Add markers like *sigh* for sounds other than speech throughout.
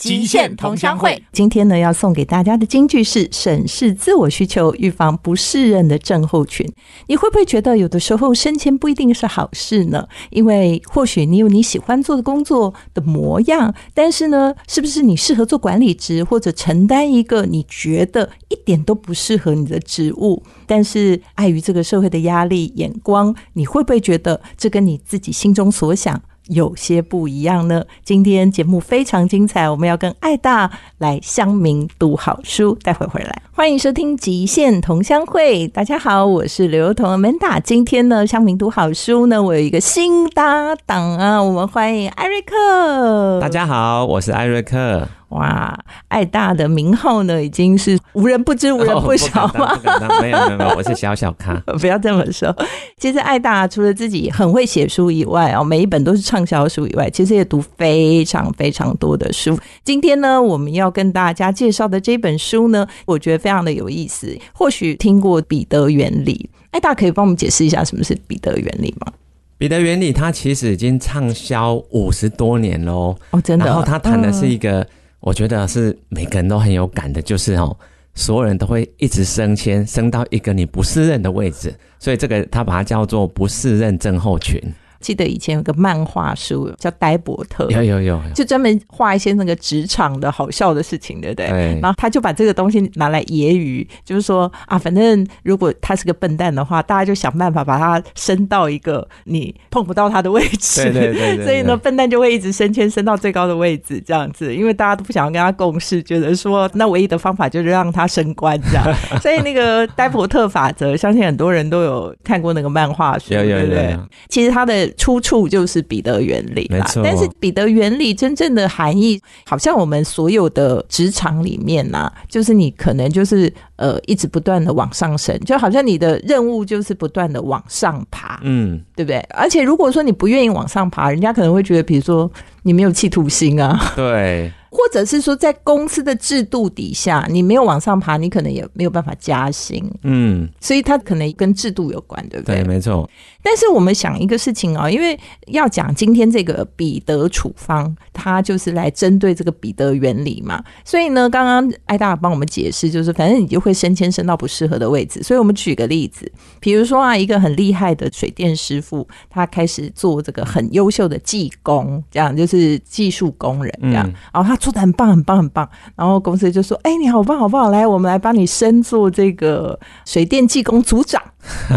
极限同乡会，今天呢要送给大家的金句是：审视自我需求，预防不适任的症候群。你会不会觉得有的时候升迁不一定是好事呢？因为或许你有你喜欢做的工作的模样，但是呢，是不是你适合做管理职，或者承担一个你觉得一点都不适合你的职务？但是碍于这个社会的压力眼光，你会不会觉得这跟你自己心中所想？有些不一样呢。今天节目非常精彩，我们要跟爱大来乡民读好书。待会回来，欢迎收听极限同乡会。大家好，我是刘同 Amanda。今天呢，乡民读好书呢，我有一个新搭档啊，我们欢迎艾瑞克。大家好，我是艾瑞克。哇，爱大的名号呢，已经是无人不知、无人 *laughs* 不晓吗？没有没有没有，我是小小咖，*laughs* 不要这么说。其实爱大除了自己很会写书以外哦，每一本都是畅销书以外，其实也读非常非常多的书。今天呢，我们要跟大家介绍的这本书呢，我觉得非常的有意思。或许听过彼得原理，爱大可以帮我们解释一下什么是彼得原理吗？彼得原理它其实已经畅销五十多年喽。哦，真的。然后他谈的是一个。我觉得是每个人都很有感的，就是哦，所有人都会一直升迁，升到一个你不适任的位置，所以这个他把它叫做不适任症候群。记得以前有个漫画书叫呆伯特，有有有，就专门画一些那个职场的好笑的事情，对不对？然后他就把这个东西拿来揶揄，就是说啊，反正如果他是个笨蛋的话，大家就想办法把他升到一个你碰不到他的位置。对对对。*laughs* 所以呢，笨蛋就会一直升迁，升到最高的位置，这样子，因为大家都不想要跟他共事，觉得说那唯一的方法就是让他升官，这样。*laughs* 所以那个呆伯特法则，相信很多人都有看过那个漫画书，对不对？其实他的。出处就是彼得原理，没错。但是彼得原理真正的含义，好像我们所有的职场里面呐，就是你可能就是呃一直不断的往上升，就好像你的任务就是不断的往上爬，嗯，对不对？而且如果说你不愿意往上爬，人家可能会觉得，比如说你没有企图心啊，*laughs* 对。或者是说，在公司的制度底下，你没有往上爬，你可能也没有办法加薪。嗯，所以它可能跟制度有关，对不对？对，没错。但是我们想一个事情啊，因为要讲今天这个彼得处方，它就是来针对这个彼得原理嘛。所以呢，刚刚艾达帮我们解释，就是反正你就会升迁升到不适合的位置。所以我们举个例子，比如说啊，一个很厉害的水电师傅，他开始做这个很优秀的技工，这样就是技术工人这样，然后他。做的很棒，很棒，很棒。然后公司就说：“哎，你好棒，好棒！来，我们来帮你升做这个水电技工组长。”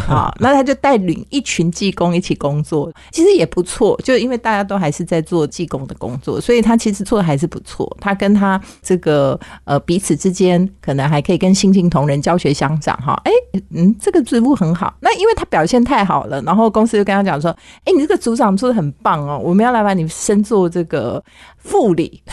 好，*laughs* 那他就带领一群技工一起工作，其实也不错。就因为大家都还是在做技工的工作，所以他其实做的还是不错。他跟他这个呃彼此之间，可能还可以跟新进同仁教学相长。哈，哎，嗯，这个职务很好。那因为他表现太好了，然后公司就跟他讲说：“哎，你这个组长做的很棒哦，我们要来把你升做这个。”副理，*laughs*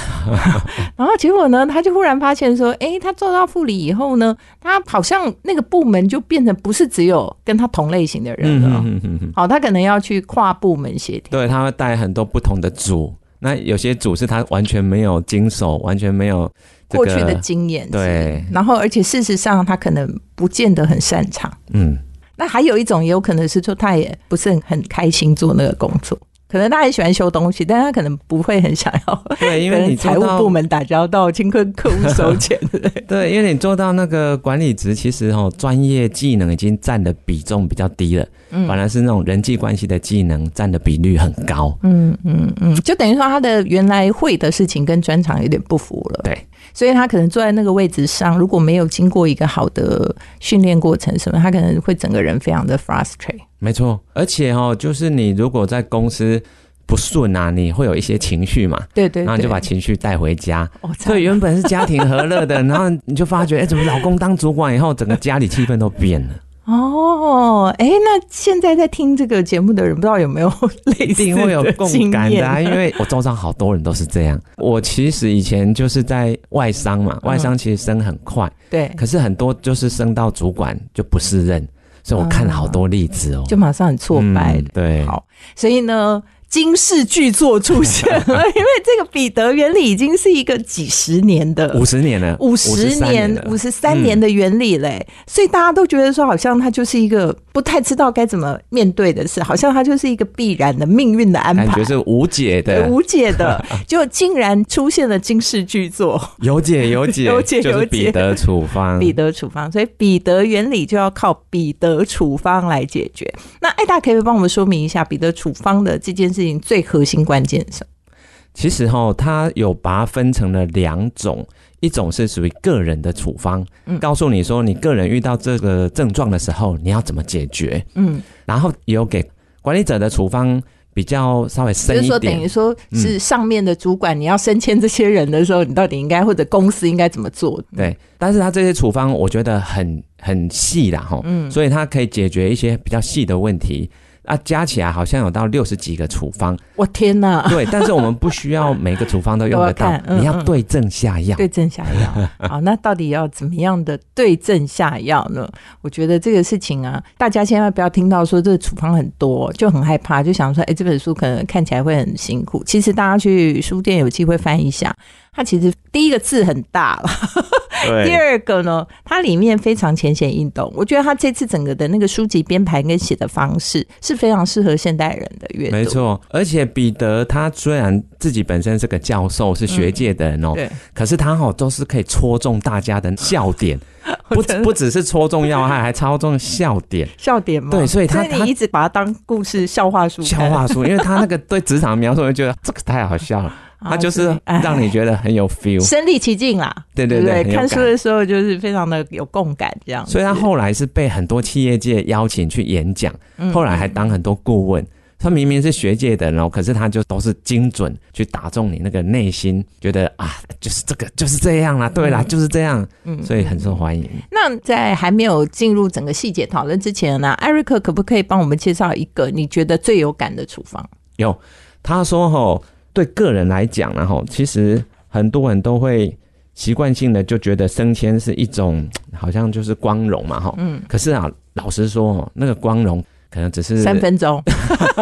然后结果呢，他就忽然发现说，哎，他做到副理以后呢，他好像那个部门就变成不是只有跟他同类型的人了。好，他可能要去跨部门协调，对他会带很多不同的组。那有些组是他完全没有经手，完全没有过去的经验。对，然后而且事实上他可能不见得很擅长。嗯，那还有一种也有可能是说，他也不是很很开心做那个工作。可能他很喜欢修东西，但他可能不会很想要。对，因为你财务部门打交道，请跟客户收钱，*laughs* 对对，因为你做到那个管理职，其实哦专业技能已经占的比重比较低了，嗯，反而是那种人际关系的技能占的比率很高。嗯嗯嗯，就等于说他的原来会的事情跟专长有点不符了。对。所以他可能坐在那个位置上，如果没有经过一个好的训练过程什么，他可能会整个人非常的 frustrate。没错，而且哦，就是你如果在公司不顺啊，你会有一些情绪嘛，对对，然后就把情绪带回家。所以原本是家庭和乐的，*laughs* 然后你就发觉，哎，怎么老公当主管以后，整个家里气氛都变了。哦，哎，那现在在听这个节目的人，不知道有没有 *laughs* 类似会有共感的啊？因为我周遭好多人都是这样。我其实以前就是在外商嘛，外商其实升很快，对，可是很多就是升到主管就不适任，所以我看了好多例子哦，就马上很挫败。对，好，所以呢。惊世巨作出现。了，*laughs* 因为这个彼得原理已经是一个几十年的五十年了，五十年、五十三年的。原理嘞，所以大家都觉得说，好像它就是一个不太知道该怎么面对的事，好像它就是一个必然的命运的安排，感觉是无解的，无解的，*laughs* 就竟然出现了惊世巨作，有解有解 *laughs* 有解就是彼得处方，彼得处方，所以彼得原理就要靠彼得处方来解决。那艾大可以帮我们说明一下彼得处方的这件事情最核心关键是什么？其实哈，它有把它分成了两种。一种是属于个人的处方，告诉你说你个人遇到这个症状的时候，你要怎么解决。嗯，然后也有给管理者的处方比较稍微深一点，说等于说是上面的主管，你要升迁这些人的时候，你到底应该或者公司应该怎么做？对，但是他这些处方我觉得很很细啦，哈，嗯，所以它可以解决一些比较细的问题。啊，加起来好像有到六十几个处方，我天哪！对，但是我们不需要每个处方都用得 *laughs* 到，你要对症下药。对症下药。*laughs* 好，那到底要怎么样的对症下药呢？我觉得这个事情啊，大家千万不要听到说这个处方很多就很害怕，就想说，哎，这本书可能看起来会很辛苦。其实大家去书店有机会翻一下。它其实第一个字很大了，第二个呢，它里面非常浅显易懂。我觉得他这次整个的那个书籍编排跟写的方式是非常适合现代人的阅读。没错，而且彼得他虽然自己本身是个教授，是学界的人哦，对，可是他哦都是可以戳中大家的笑点，*laughs* 不不只是戳中要害，还戳中笑点，笑点吗？对，所以他你一直把它当故事笑话书，笑话书，因为他那个对职场描述，就觉得这个太好笑了。他就是让你觉得很有 feel，身临其境啦。对对对，看书的时候就是非常的有共感，这样。所以他后来是被很多企业界邀请去演讲，后来还当很多顾问。他明明是学界的，然后可是他就都是精准去打中你那个内心，觉得啊，就是这个就是这样啦，对啦，就是这样，嗯，所以很受欢迎。那在还没有进入整个细节讨论之前呢，艾瑞克可不可以帮我们介绍一个你觉得最有感的处方？有，他说吼。对个人来讲，然后其实很多人都会习惯性的就觉得升迁是一种好像就是光荣嘛，哈，嗯，可是啊，老实说，那个光荣。可能只是三分钟，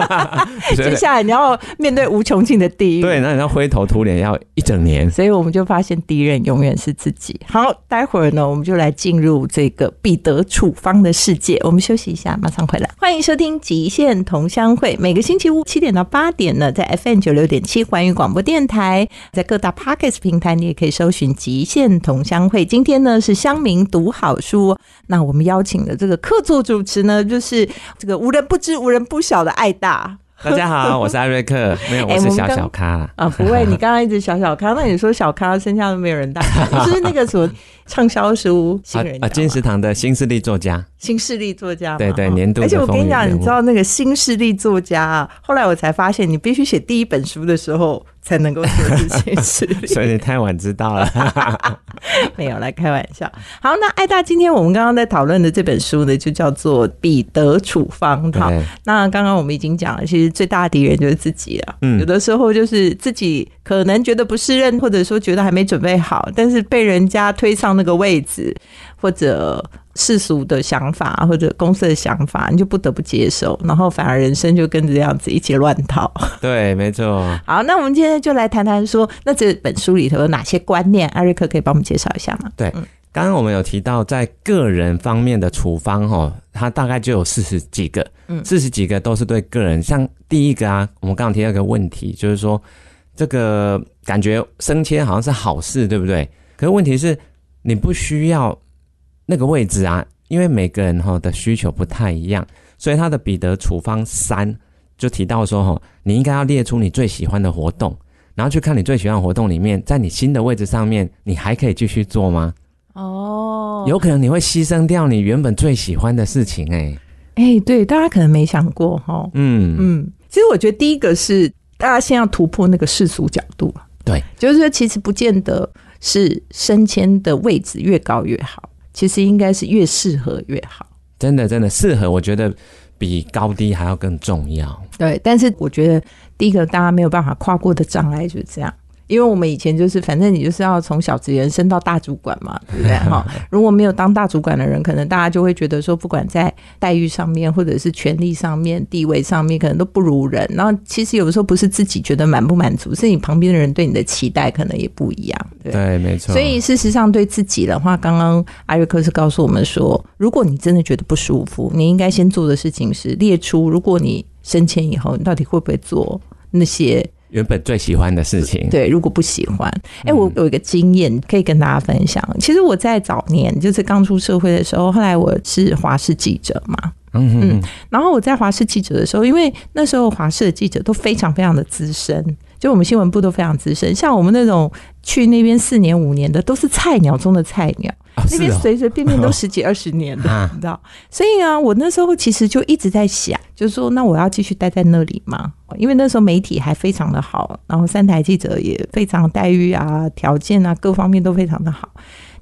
*laughs* 接下来你要面对无穷尽的地狱。对，那你要灰头土脸要一整年。所以我们就发现敌人永远是自己。好，待会儿呢，我们就来进入这个彼得处方的世界。我们休息一下，马上回来。欢迎收听极限同乡会，每个星期五七点到八点呢，在 FM 九六点七环宇广播电台，在各大 Pockets 平台，你也可以搜寻极限同乡会。今天呢是乡民读好书，那我们邀请的这个客座主持呢，就是这个。无人不知、无人不晓的爱大，大家好，*laughs* 我是艾瑞克，没有，我是小小咖。啊，不会，*laughs* 你刚刚一直小小咖，那你说小咖，剩下都没有人大，*laughs* 就是那个什么畅销书新人啊，金石堂的新势力作家，新势力作家，对对，年度，而且我跟你讲，你知道那个新势力作家啊，后来我才发现，你必须写第一本书的时候。才能够做这件事，*laughs* *laughs* 所以你太晚知道了，*laughs* 没有来开玩笑。好，那艾大，今天我们刚刚在讨论的这本书呢，就叫做《彼得处方》。好，那刚刚我们已经讲了，其实最大的敌人就是自己了。嗯，有的时候就是自己可能觉得不适任，或者说觉得还没准备好，但是被人家推上那个位置，或者。世俗的想法或者公司的想法，你就不得不接受，然后反而人生就跟着这样子一起乱套。*laughs* 对，没错。*laughs* 好，那我们今天就来谈谈说，那这本书里头有哪些观念？艾瑞克可以帮我们介绍一下吗？对，刚刚我们有提到，在个人方面的处方，哈，它大概就有四十几个，嗯，四十几个都是对个人。像第一个啊，我们刚刚提到一个问题，就是说这个感觉升迁好像是好事，对不对？可是问题是，你不需要。那个位置啊，因为每个人哈的需求不太一样，所以他的彼得处方三就提到说哈，你应该要列出你最喜欢的活动，然后去看你最喜欢的活动里面，在你新的位置上面，你还可以继续做吗？哦，有可能你会牺牲掉你原本最喜欢的事情，哎，哎，对，大家可能没想过哈，嗯。嗯，其实我觉得第一个是大家先要突破那个世俗角度，对，就是说其实不见得是升迁的位置越高越好。其实应该是越适合越好，真的真的适合，我觉得比高低还要更重要。对，但是我觉得第一个大家没有办法跨过的障碍就是这样，因为我们以前就是，反正你就是要从小职员升到大主管嘛，*laughs* 对不对？哈，*laughs* 如果没有当大主管的人，可能大家就会觉得说，不管在待遇上面，或者是权力上面、地位上面，可能都不如人。然后其实有的时候不是自己觉得满不满足，是你旁边的人对你的期待可能也不一样。对，没错。所以事实上，对自己的话，刚刚艾瑞克是告诉我们说，如果你真的觉得不舒服，你应该先做的事情是列出，如果你升迁以后，你到底会不会做那些。原本最喜欢的事情，对，如果不喜欢，哎，我有一个经验可以跟大家分享。其实我在早年就是刚出社会的时候，后来我是华视记者嘛，嗯嗯，然后我在华视记者的时候，因为那时候华视的记者都非常非常的资深，就我们新闻部都非常资深，像我们那种去那边四年五年的，都是菜鸟中的菜鸟。那边随随便便都十 *laughs* 几二十年的，你知道？所以啊，我那时候其实就一直在想，就是说，那我要继续待在那里吗？因为那时候媒体还非常的好，然后三台记者也非常待遇啊、条件啊各方面都非常的好。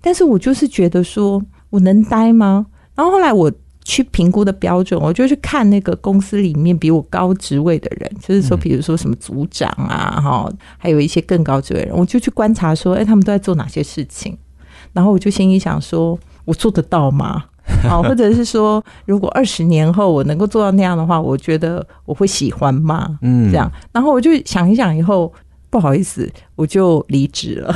但是我就是觉得说，我能待吗？然后后来我去评估的标准，我就去看那个公司里面比我高职位的人，就是说，比如说什么组长啊，哈，还有一些更高职位的人，我就去观察说，哎，他们都在做哪些事情。然后我就心里想说，我做得到吗？啊，*laughs* 或者是说，如果二十年后我能够做到那样的话，我觉得我会喜欢吗？嗯，这样。然后我就想一想，以后不好意思，我就离职了。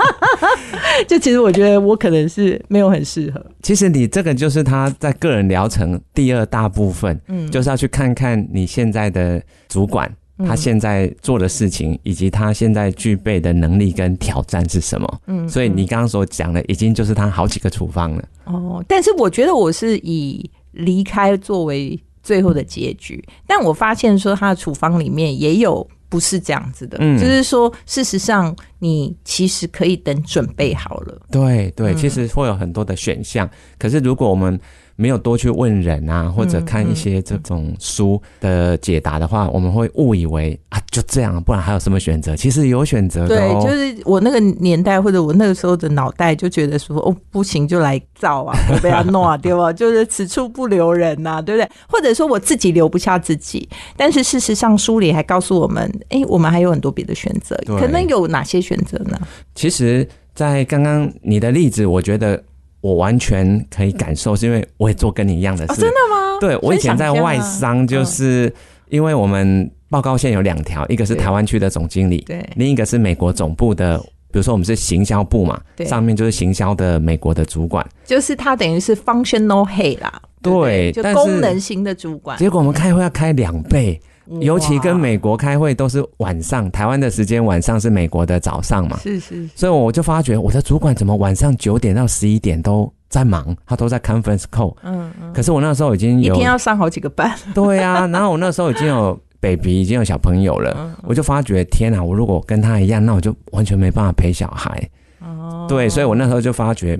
*laughs* 就其实我觉得我可能是没有很适合。其实你这个就是他在个人疗程第二大部分，嗯，就是要去看看你现在的主管。他现在做的事情，以及他现在具备的能力跟挑战是什么？嗯，所以你刚刚所讲的，已经就是他好几个处方了。哦，但是我觉得我是以离开作为最后的结局，但我发现说他的处方里面也有不是这样子的，嗯，就是说事实上你其实可以等准备好了。对对，其实会有很多的选项，可是如果我们。没有多去问人啊，或者看一些这种书的解答的话，我们会误以为啊就这样，不然还有什么选择？其实有选择的。对，就是我那个年代或者我那个时候的脑袋就觉得说，哦，不行就来造啊，*laughs* 我被他弄啊，对吧？*laughs* 就是此处不留人呐，对不对？或者说我自己留不下自己，但是事实上书里还告诉我们，哎，我们还有很多别的选择，可能有哪些选择呢？其实，在刚刚你的例子，我觉得。我完全可以感受，是因为我也做跟你一样的事。真的吗？对，我以前在外商，就是因为我们报告线有两条，一个是台湾区的总经理，对，另一个是美国总部的，比如说我们是行销部嘛，上面就是行销的美国的主管，就是他等于是 functional head 啦，对，就功能型的主管。结果我们开会要开两倍。尤其跟美国开会都是晚上，台湾的时间晚上是美国的早上嘛。是是。所以我就发觉我的主管怎么晚上九点到十一点都在忙，他都在 conference call。嗯嗯。可是我那时候已经有一天要上好几个班。对啊，*laughs* 然后我那时候已经有 baby，已经有小朋友了，我就发觉天啊，我如果跟他一样，那我就完全没办法陪小孩。哦。对，所以我那时候就发觉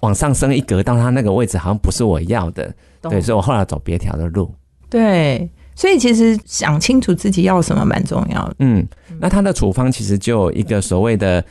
往上升一格到他那个位置好像不是我要的。对，所以我后来走别条的路。对。所以其实想清楚自己要什么蛮重要的。嗯，那他的处方其实就有一个所谓的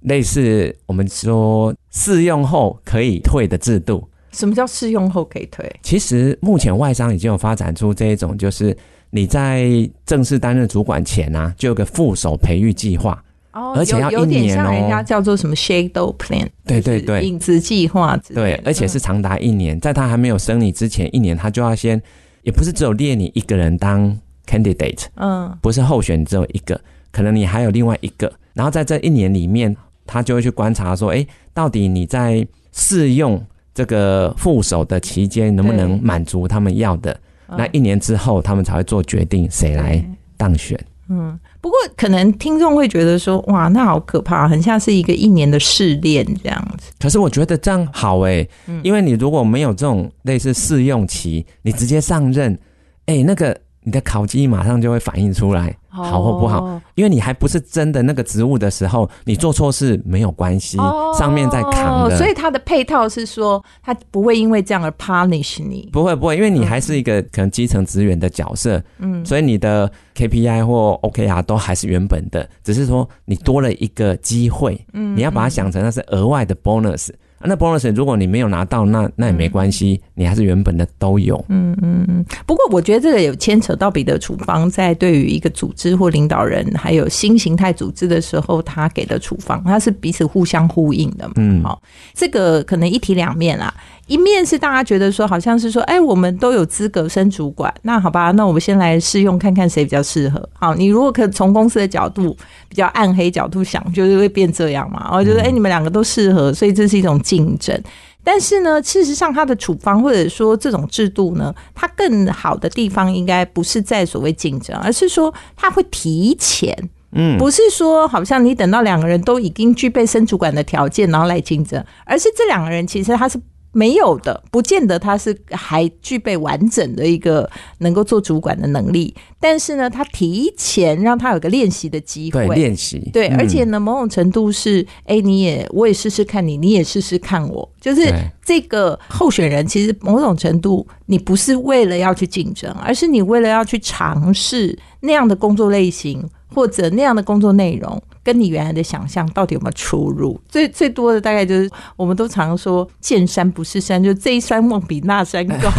类似我们说试用后可以退的制度。什么叫试用后可以退？其实目前外商已经有发展出这一种，就是你在正式担任主管前啊，就有个副手培育计划。哦，而且要一年哦。人家叫做什么 shadow plan？对对对，影子计划。对，而且是长达一年，在他还没有升你之前一年，他就要先。也不是只有列你一个人当 candidate，嗯，不是候选只有一个，可能你还有另外一个，然后在这一年里面，他就会去观察说，哎，到底你在试用这个副手的期间能不能满足他们要的？那一年之后，他们才会做决定谁来当选。嗯，不过可能听众会觉得说，哇，那好可怕，很像是一个一年的试炼这样子。可是我觉得这样好哎，因为你如果没有这种类似试用期，你直接上任，哎，那个。你的考绩马上就会反映出来，好或不好，因为你还不是真的那个植物的时候，你做错事没有关系，上面在扛的。所以它的配套是说，它不会因为这样而 punish 你，不会不会，因为你还是一个可能基层职员的角色，嗯，所以你的 KPI 或 OKR 都还是原本的，只是说你多了一个机会，嗯，你要把它想成那是额外的 bonus。啊那 bonus 如果你没有拿到，那那也没关系，你还是原本的都有。嗯嗯嗯。不过我觉得这个有牵扯到彼得处方在对于一个组织或领导人，还有新形态组织的时候，他给的处方，它是彼此互相呼应的嘛。嗯好，这个可能一体两面啊。一面是大家觉得说，好像是说，哎，我们都有资格升主管，那好吧，那我们先来试用看看谁比较适合。好，你如果可从公司的角度比较暗黑角度想，就是会变这样嘛。我觉得，哎，你们两个都适合，所以这是一种竞争。但是呢，事实上，它的处方或者说这种制度呢，它更好的地方应该不是在所谓竞争，而是说它会提前。嗯，不是说好像你等到两个人都已经具备升主管的条件，然后来竞争，而是这两个人其实他是没有的，不见得他是还具备完整的一个能够做主管的能力，但是呢，他提前让他有个练习的机对，会。练习，对，嗯。而且呢，某种程度是，哎、你也我也试试看你，你也试试看我，就是对。这个候选人，其实某种程度，你不是为了要去竞争，而是你为了要去尝试那样的工作类型或者那样的工作内容，跟你原来的想象到底有没有出入？最最多的大概就是，我们都常说见山不是山，就这一山望比那山高，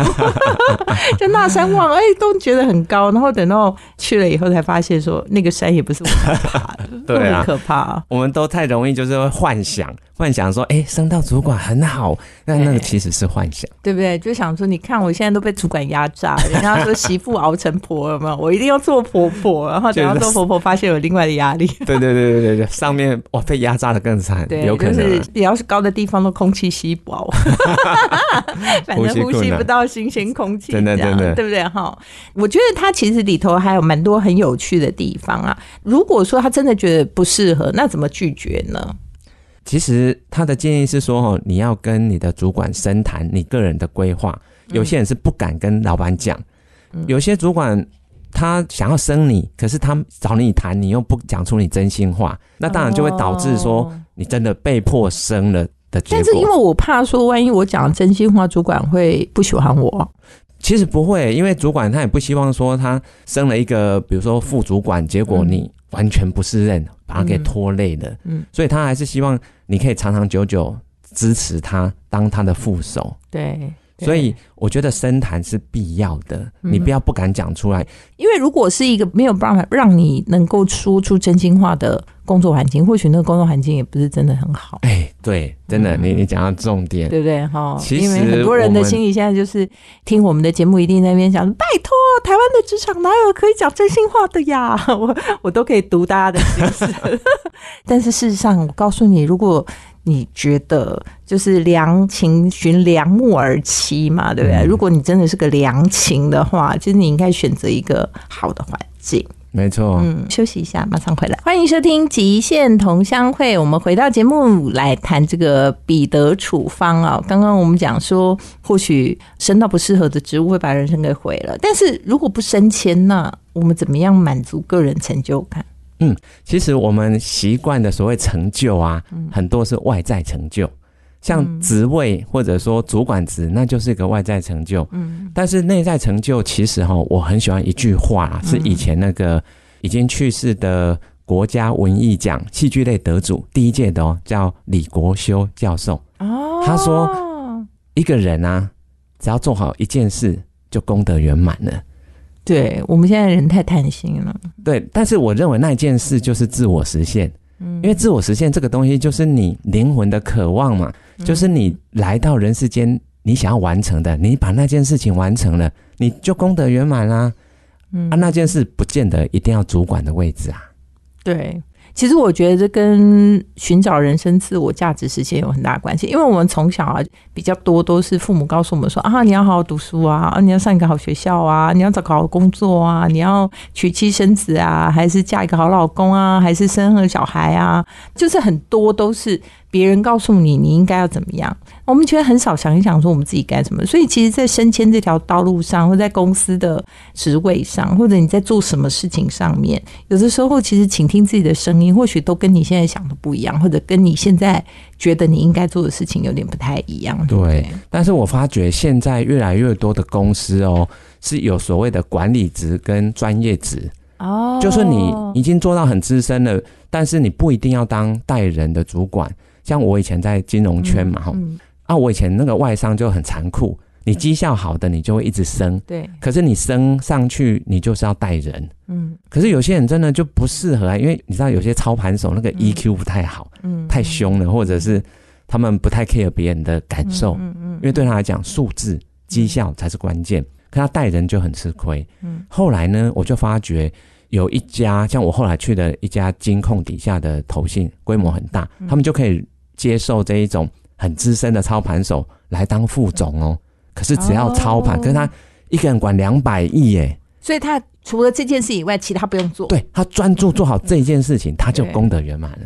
*laughs* 就那山望，哎、都觉得很高，然后等到去了以后才发现说，那个山也不是我们爬的，*laughs* 对可怕、我们都太容易就是会幻想，幻想说，哎、升到主管很好，那那个其实是幻想。对不对？就想说，你看我现在都被主管压榨，人家说媳妇熬成婆了嘛，我一定要做婆婆，然后等到做婆婆发现有另外的压力。对对对对对对，上面哇被压榨的更惨，对，有可能啊、就是只要是高的地方都空气稀薄，*laughs* 反正呼吸不到新鲜空气，真的真的对不对？哈，我觉得它其实里头还有蛮多很有趣的地方啊。如果说他真的觉得不适合，那怎么拒绝呢？其实他的建议是说，哦，你要跟你的主管深谈你个人的规划。有些人是不敢跟老板讲，有些主管他想要生你，可是他找你谈，你又不讲出你真心话，那当然就会导致说哦你真的被迫生了的结但是因为。我怕说，万一我讲真心话，主管会不喜欢我。其实不会，因为主管他也不希望说他生了一个，比如说副主管，结果你完全不是任，把他给拖累了。嗯，所以他还是希望你可以长长久久支持他，当他的副手。对所以我觉得深谈是必要的，嗯你不要不敢讲出来。因为如果是一个没有办法让你能够说出真心话的工作环境，或许那个工作环境也不是真的很好，哎，对，真的，你你讲到重点，对不对？哈，其实因为很多人的心里现在就是听我们的节目，一定在那边想：拜托，台湾的职场哪有可以讲真心话的呀？*laughs* 我我都可以读大家的心思。*laughs* *laughs* 但是事实上，我告诉你，如果你觉得就是良禽寻良木而栖嘛，对不对？嗯如果你真的是个良禽的话，其实你应该选择一个好的环境。没错。嗯，休息一下，马上回来。欢迎收听《极限同乡会》，我们回到节目来谈这个彼得处方啊。刚刚我们讲说，或许升到不适合的职务会把人生给毁了，但是如果不升迁，那我们怎么样满足个人成就感？其实我们习惯的所谓成就啊，很多是外在成就，像职位或者说主管职，那就是一个外在成就。嗯但是内在成就，其实哈，我很喜欢一句话啦，是以前那个已经去世的国家文艺奖戏剧类得主第一届的哦，叫李国修教授。哦他说一个人啊，只要做好一件事，就功德圆满了。对我们现在人太贪心了，对，但是我认为那件事就是自我实现，嗯。因为自我实现这个东西就是你灵魂的渴望嘛，嗯。就是你来到人世间，你想要完成的，你把那件事情完成了，你就功德圆满啦。嗯。啊，那件事不见得一定要主管的位置啊。对，其实我觉得这跟寻找人生自我价值实现有很大关系，因为我们从小啊比较多都是父母告诉我们说啊，你要好好读书啊，啊你要上一个好学校啊，你要找个好工作啊，你要娶妻生子啊，还是嫁一个好老公啊，还是生个小孩啊，就是很多都是别人告诉你你应该要怎么样，我们其实很少想一想说我们自己该什么。所以其实，在升迁这条道路上，或在公司的职位上，或者你在做什么事情上面，有的时候其实倾听自己的声音，或许都跟你现在想的不一样，或者跟你现在觉得你应该做的事情有点不太一样。对对，但是我发觉现在越来越多的公司哦，是有所谓的管理职跟专业职，哦，就是你已经做到很资深了，但是你不一定要当带人的主管，像我以前在金融圈嘛，哈、嗯，啊，我以前那个外商就很残酷，你绩效好的你就会一直升，对，可是你升上去你就是要带人，嗯。可是有些人真的就不适合啊，因为你知道有些操盘手那个 EQ 不太好，嗯，太凶了，或者是他们不太 care 别人的感受，嗯嗯，因为对他来讲数字绩效才是关键，可他带人就很吃亏。嗯。后来呢，我就发觉有一家像我后来去的一家金控底下的投信，规模很大，嗯他们就可以接受这一种很资深的操盘手来当副总哦。可是只要操盘，哦可是他一个人管两百亿耶，所以他除了这件事以外，其他不用做。对他专注做好这一件事情，他就功德圆满了。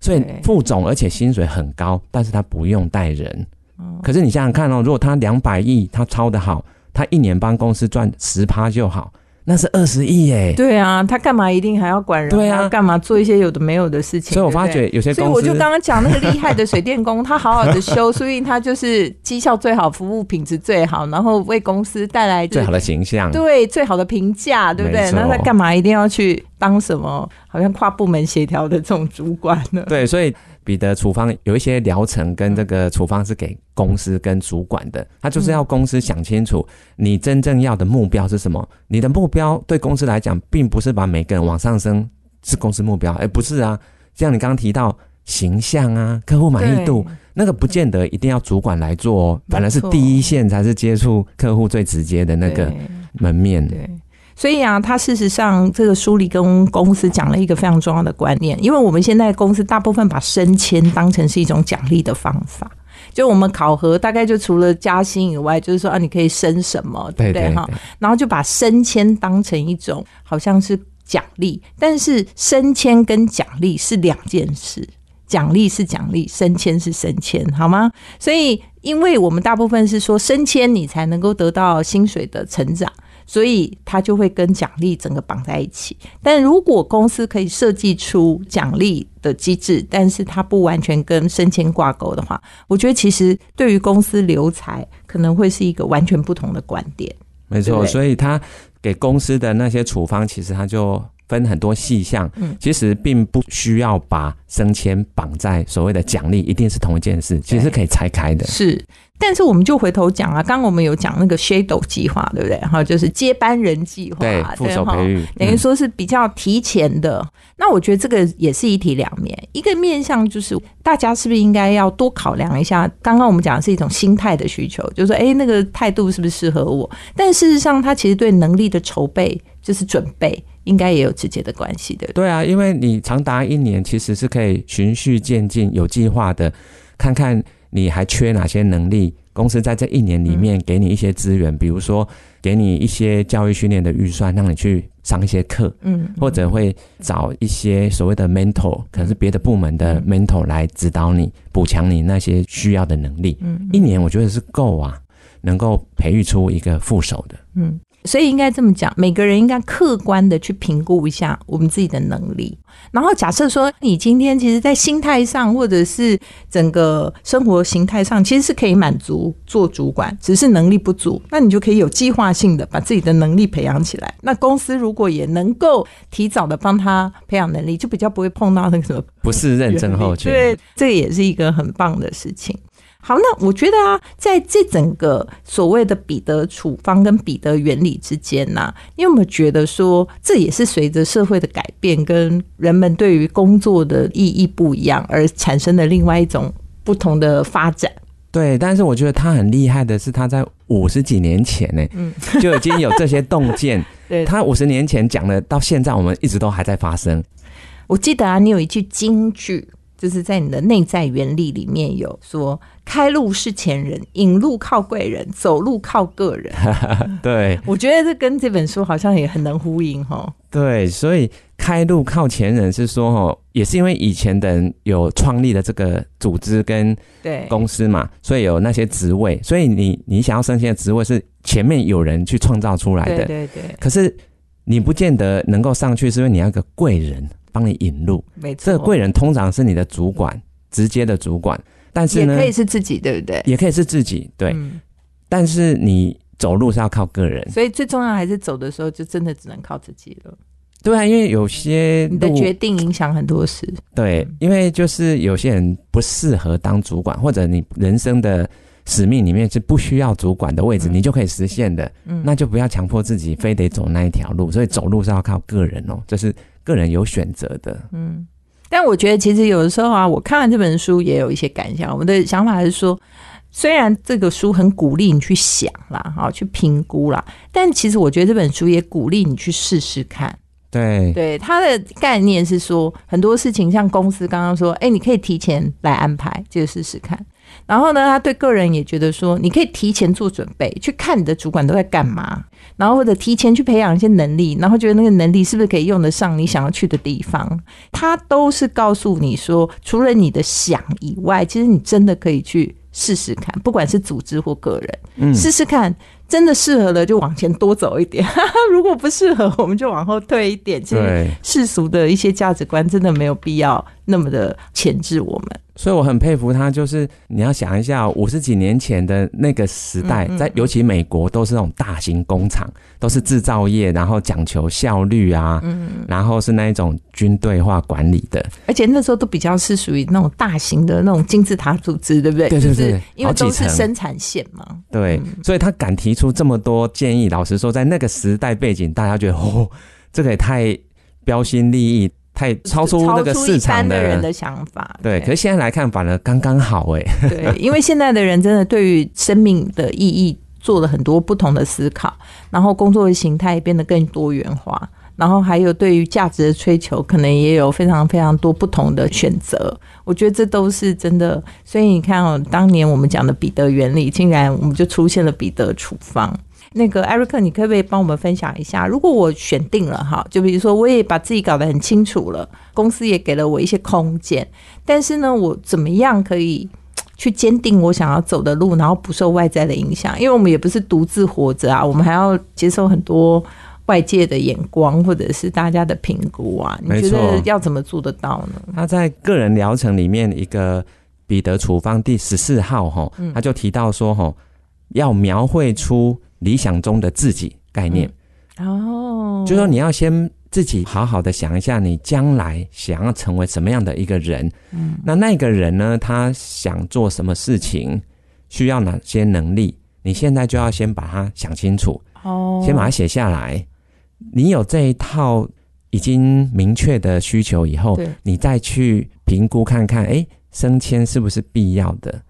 所以副总而且薪水很高，但是他不用带人。哦可是你想想看哦，如果他两百亿，他操得好，他一年帮公司赚十趴就好，那是二十亿耶。对啊，他干嘛一定还要管人？对啊干嘛做一些有的没有的事情？所以我发觉有些公司所以我就刚刚讲那个厉害的水电工，他好好的修，*laughs* 所以他就是绩效最好，服务品质最好，然后为公司带来最好的形象，对最好的评价，对不对那他干嘛一定要去当什么好像跨部门协调的这种主管呢？对，所以彼得处方有一些疗程跟这个处方是给公司跟主管的，他就是要公司想清楚你真正要的目标是什么。你的目标对公司来讲，并不是把每个人往上升是公司目标，而，不是啊。像你刚刚提到形象啊、客户满意度，那个不见得一定要主管来做哦，反而是第一线才是接触客户最直接的那个门面。对。所以啊，他事实上这个书里跟公司讲了一个非常重要的观念，因为我们现在公司大部分把升迁当成是一种奖励的方法，就我们考核大概就除了加薪以外，就是说啊，你可以升什么，对不对哈？然后就把升迁当成一种好像是奖励，但是升迁跟奖励是两件事。奖励是奖励，升迁是升迁，好吗？所以，因为我们大部分是说升迁，你才能够得到薪水的成长，所以它就会跟奖励整个绑在一起。但如果公司可以设计出奖励的机制，但是它不完全跟升迁挂钩的话，我觉得其实对于公司留才可能会是一个完全不同的观点。没错。所以他给公司的那些处方，其实他就分很多细项，嗯其实并不需要把升迁绑在所谓的奖励，一定是同一件事，其实是可以拆开的。是，但是我们就回头讲啊，刚刚我们有讲那个 shadow 计划，对不对？哈，就是接班人计划，对，副手培育，嗯等于说是比较提前的。那我觉得这个也是一体两面，一个面向就是大家是不是应该要多考量一下？刚刚我们讲的是一种心态的需求，就是说，哎，那个态度是不是适合我？但事实上，他其实对能力的筹备，就是准备，应该也有直接的关系的。对啊，因为你长达一年，其实是可以循序渐进、有计划的，看看你还缺哪些能力。公司在这一年里面给你一些资源，比如说给你一些教育训练的预算，让你去上一些课，嗯，或者会找一些所谓的 mentor，可能是别的部门的 mentor 来指导你，补强你那些需要的能力。嗯一年我觉得是够啊，能够培育出一个副手的。嗯，所以应该这么讲，每个人应该客观的去评估一下我们自己的能力。然后假设说，你今天其实，在心态上或者是整个生活形态上，其实是可以满足做主管，只是能力不足，那你就可以有计划性的把自己的能力培养起来。那公司如果也能够提早的帮他培养能力，就比较不会碰到那个什么不是认证后权，对，这也是一个很棒的事情。好，那我觉得啊，在这整个所谓的彼得处方跟彼得原理之间呢、你有没有觉得说，这也是随着社会的改变跟人们对于工作的意义不一样而产生的另外一种不同的发展？对，但是我觉得他很厉害的是，他在五十几年前呢，嗯就已经有这些洞见。*laughs* 对，他五十年前讲的，到现在我们一直都还在发生。我记得啊，你有一句金句，就是在你的内在原理里面有说：“开路是前人，引路靠贵人，走路靠个人。*laughs* ”对我觉得这跟这本书好像也很能呼应哈。对，所以开路靠前人是说哦，也是因为以前的人有创立的这个组织跟对，公司嘛，所以有那些职位，所以你你想要升迁的职位是前面有人去创造出来的。对对，可是你不见得能够上去，是因为你要一个贵人帮你引路。没错。这个贵人通常是你的主管，直接的主管，但是呢也可，以是自己，对不对？也可以是自己，对。嗯但是你走路是要靠个人，所以最重要还是走的时候，就真的只能靠自己了。对啊，因为有些你的决定影响很多事。对，因为就是有些人不适合当主管，或者你人生的使命里面是不需要主管的位置，你就可以实现的，嗯那就不要强迫自己非得走那一条路。所以走路是要靠个人哦，这是个人有选择的。嗯，但我觉得其实有的时候啊，我看完这本书也有一些感想。我们的想法是说，虽然这个书很鼓励你去想啦，哈，去评估啦，但其实我觉得这本书也鼓励你去试试看。对，对，它的概念是说，很多事情像公司刚刚说，哎，你可以提前来安排，这个试试看。然后呢，他对个人也觉得说，你可以提前做准备，去看你的主管都在干嘛，然后或者提前去培养一些能力，然后觉得那个能力是不是可以用得上你想要去的地方。他都是告诉你说，除了你的想以外，其实你真的可以去试试看，不管是组织或个人，嗯，试试看，真的适合了就往前多走一点，*laughs* 如果不适合，我们就往后退一点。其实，世俗的一些价值观真的没有必要那么的钳制我们。所以我很佩服他，就是你要想一下，五十几年前的那个时代，在尤其美国都是那种大型工厂，都是制造业，然后讲求效率啊，嗯，然后是那一种军队化管理的，而且那时候都比较是属于那种大型的那种金字塔组织，对不对？对对对就是因为都是生产线嘛。对，嗯所以他敢提出这么多建议。老实说，在那个时代背景，大家觉得哦，这个也太标新立异，太超出那个超出一市场般的人的想法。对，可是现在来看，反而刚刚好哎。对，*laughs* 因为现在的人真的对于生命的意义做了很多不同的思考，然后工作的形态变得更多元化，然后还有对于价值的追求，可能也有非常非常多不同的选择。我觉得这都是真的。所以你看哦，当年我们讲的彼得原理，竟然我们就出现了彼得处方。那个艾瑞克，你可不可以帮我们分享一下？如果我选定了哈，就比如说我也把自己搞得很清楚了，公司也给了我一些空间，但是呢，我怎么样可以去坚定我想要走的路，然后不受外在的影响？因为我们也不是独自活着啊，我们还要接受很多外界的眼光或者是大家的评估啊。你觉得要怎么做得到呢？他在个人疗程里面一个彼得处方第十四号哈，嗯他就提到说哈，要描绘出理想中的自己概念，哦，就说你要先自己好好的想一下，你将来想要成为什么样的一个人。嗯。那那个人呢，他想做什么事情，需要哪些能力，你现在就要先把它想清楚，哦，先把它写下来。你有这一套已经明确的需求以后对，你再去评估看看，哎，升迁是不是必要的，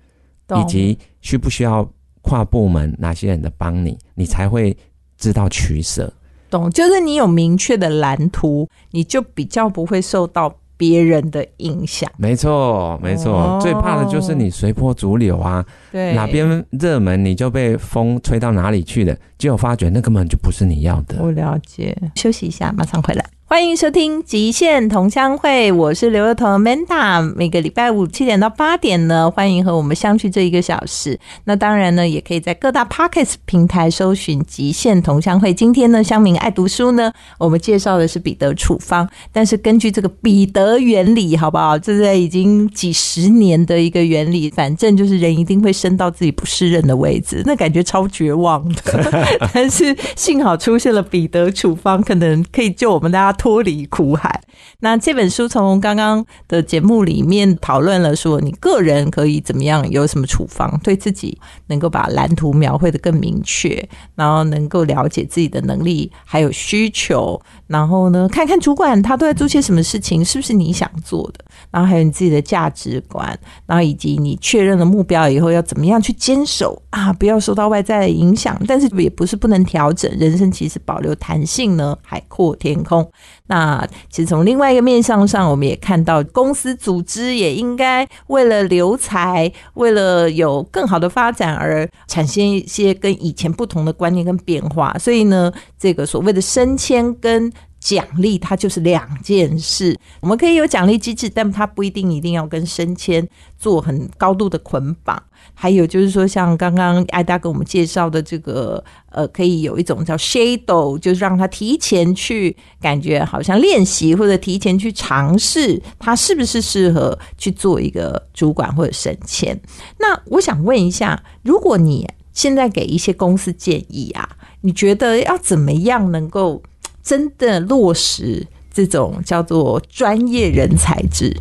以及需不需要跨部门哪些人的帮你，你才会知道取舍。懂，就是你有明确的蓝图，你就比较不会受到别人的影响。没错，没错，哦最怕的就是你随波逐流啊，对，哪边热门你就被风吹到哪里去了，结果发觉那根本就不是你要的。我了解。休息一下，马上回来。欢迎收听《极限同乡会》，我是刘幼彤 Manda。每个礼拜五七点到八点呢，欢迎和我们相聚这一个小时。那当然呢，也可以在各大 Podcast 平台搜寻《极限同乡会》。今天呢，乡民爱读书呢，我们介绍的是彼得处方，但是根据这个彼得原理，好不好？这在已经几十年的一个原理，反正就是人一定会升到自己不适任的位置，那感觉超绝望的。*laughs* 但是幸好出现了彼得处方，可能可以救我们大家脱离苦海。那这本书从刚刚的节目里面讨论了，说你个人可以怎么样，有什么处方，对自己能够把蓝图描绘的更明确，然后能够了解自己的能力还有需求，然后呢，看看主管他都在做些什么事情，是不是你想做的，然后还有你自己的价值观，然后以及你确认了目标以后要怎么样去坚守啊，不要受到外在的影响，但是也不是不能调整，人生其实保留弹性呢，海阔天空。那其实从另外一个面向上，我们也看到公司组织也应该为了留才，为了有更好的发展而产生一些跟以前不同的观念跟变化。所以呢，这个所谓的升迁跟奖励，它就是两件事。我们可以有奖励机制，但它不一定一定要跟升迁做很高度的捆绑。还有就是说，像刚刚艾达给我们介绍的这个，呃，可以有一种叫 shadow，就是让他提前去感觉好像练习，或者提前去尝试，他是不是适合去做一个主管或者升迁。那我想问一下，如果你现在给一些公司建议啊，你觉得要怎么样能够真的落实这种叫做专业人才制，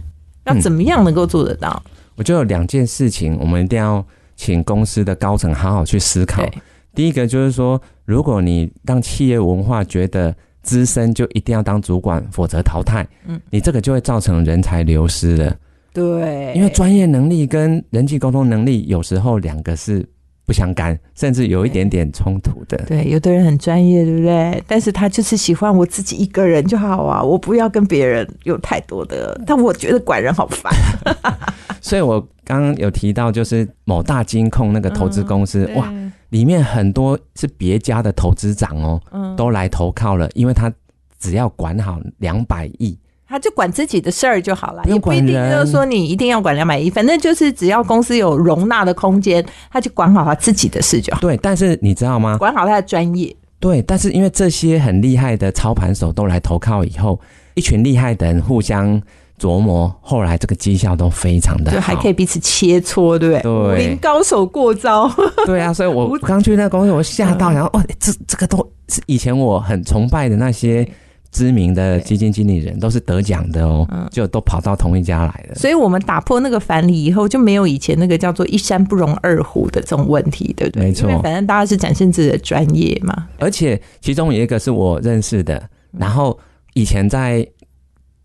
要怎么样能够做得到？我觉得有两件事情，我们一定要请公司的高层好好去思考。第一个就是说，如果你让企业文化觉得资深就一定要当主管，否则淘汰，嗯，你这个就会造成人才流失了。对，因为专业能力跟人际沟通能力有时候两个是不相干，甚至有一点点冲突的。对，有的人很专业，对不对？但是他就是喜欢我自己一个人就好啊，我不要跟别人有太多的。*laughs* 但我觉得管人好烦。*laughs* *laughs* 所以我刚刚有提到，就是某大金控那个投资公司，哇，里面很多是别家的投资长哦，都来投靠了，因为他只要管好两百亿。他就管自己的事儿就好了，也不一定就是说你一定要管两百亿，反正就是只要公司有容纳的空间，他就管好他自己的事就好。对，但是你知道吗？管好他的专业。对，但是因为这些很厉害的操盘手都来投靠以后，一群厉害的人互相琢磨，后来这个绩效都非常的好，还可以彼此切磋，对不对？武林高手过招。*laughs* 对啊，所以我刚去那公司，我吓到，然后哦，这这个都是以前我很崇拜的那些。知名的基金经理人都是得奖的哦，就都跑到同一家来了。所以，我们打破那个藩篱以后，就没有以前那个叫做一山不容二虎的这种问题，对不对？没错，反正大家是展现自己的专业嘛。而且，其中有一个是我认识的，然后以前在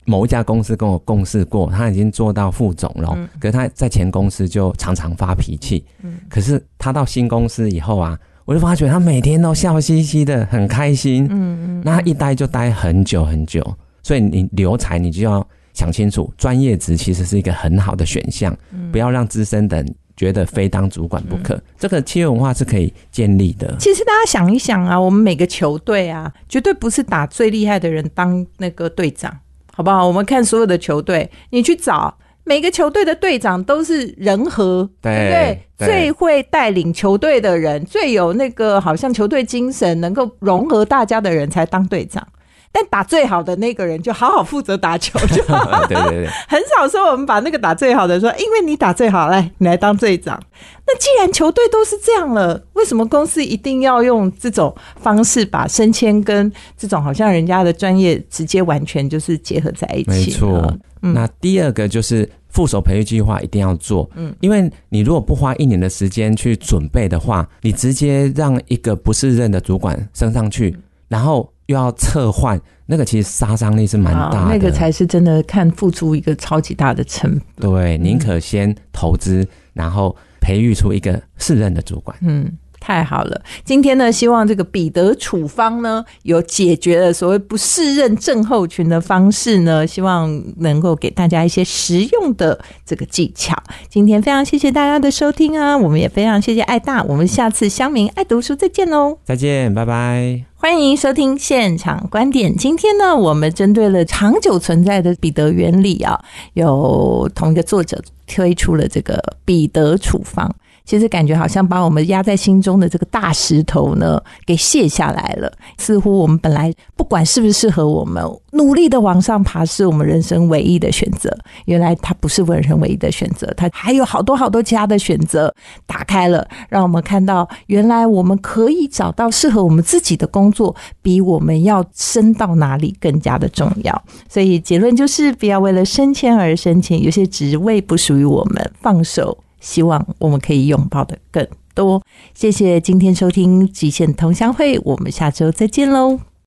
某一家公司跟我共事过，他已经做到副总了。可是他在前公司就常常发脾气。嗯，可是他到新公司以后啊。我就发觉他每天都笑嘻嘻的，很开心。嗯嗯，那他一待就待很久很久，所以你留才，你就要想清楚，专业职其实是一个很好的选项，不要让资深的觉得非当主管不可。这个企业文化是可以建立的。其实大家想一想啊，我们每个球队啊，绝对不是打最厉害的人当那个队长，好不好？我们看所有的球队，你去找。每个球队的队长都是人和，对不对？最会带领球队的人，最有那个好像球队精神，能够融合大家的人才当队长。但打最好的那个人就好好负责打球，*laughs* 就好对对对，很少说我们把那个打最好的说，因为你打最好，来你来当队长。那既然球队都是这样了，为什么公司一定要用这种方式把升迁跟这种好像人家的专业直接完全就是结合在一起？没错。那第二个就是。副手培育计划一定要做，嗯，因为你如果不花一年的时间去准备的话，你直接让一个不是任的主管升上去，然后又要撤换，那个其实杀伤力是蛮大的。那个才是真的看付出一个超级大的成本。对，宁可先投资，然后培育出一个适任的主管。嗯。太好了，今天呢，希望这个彼得处方呢，有解决了所谓不适任症候群的方式呢，希望能够给大家一些实用的这个技巧。今天非常谢谢大家的收听啊，我们也非常谢谢爱大，我们下次乡民爱读书再见喽，再见，拜拜，欢迎收听现场观点。今天呢，我们针对了长久存在的彼得原理啊，有同一个作者推出了这个彼得处方。其实感觉好像把我们压在心中的这个大石头呢，给卸下来了。似乎我们本来不管是不是适合我们，努力的往上爬是我们人生唯一的选择。原来它不是人生唯一的选择，它还有好多好多其他的选择。打开了，让我们看到，原来我们可以找到适合我们自己的工作，比我们要升到哪里更加的重要。所以结论就是，不要为了升迁而升迁，有些职位不属于我们，放手。希望我们可以拥抱的更多。谢谢今天收听《极限同乡会》，我们下周再见喽。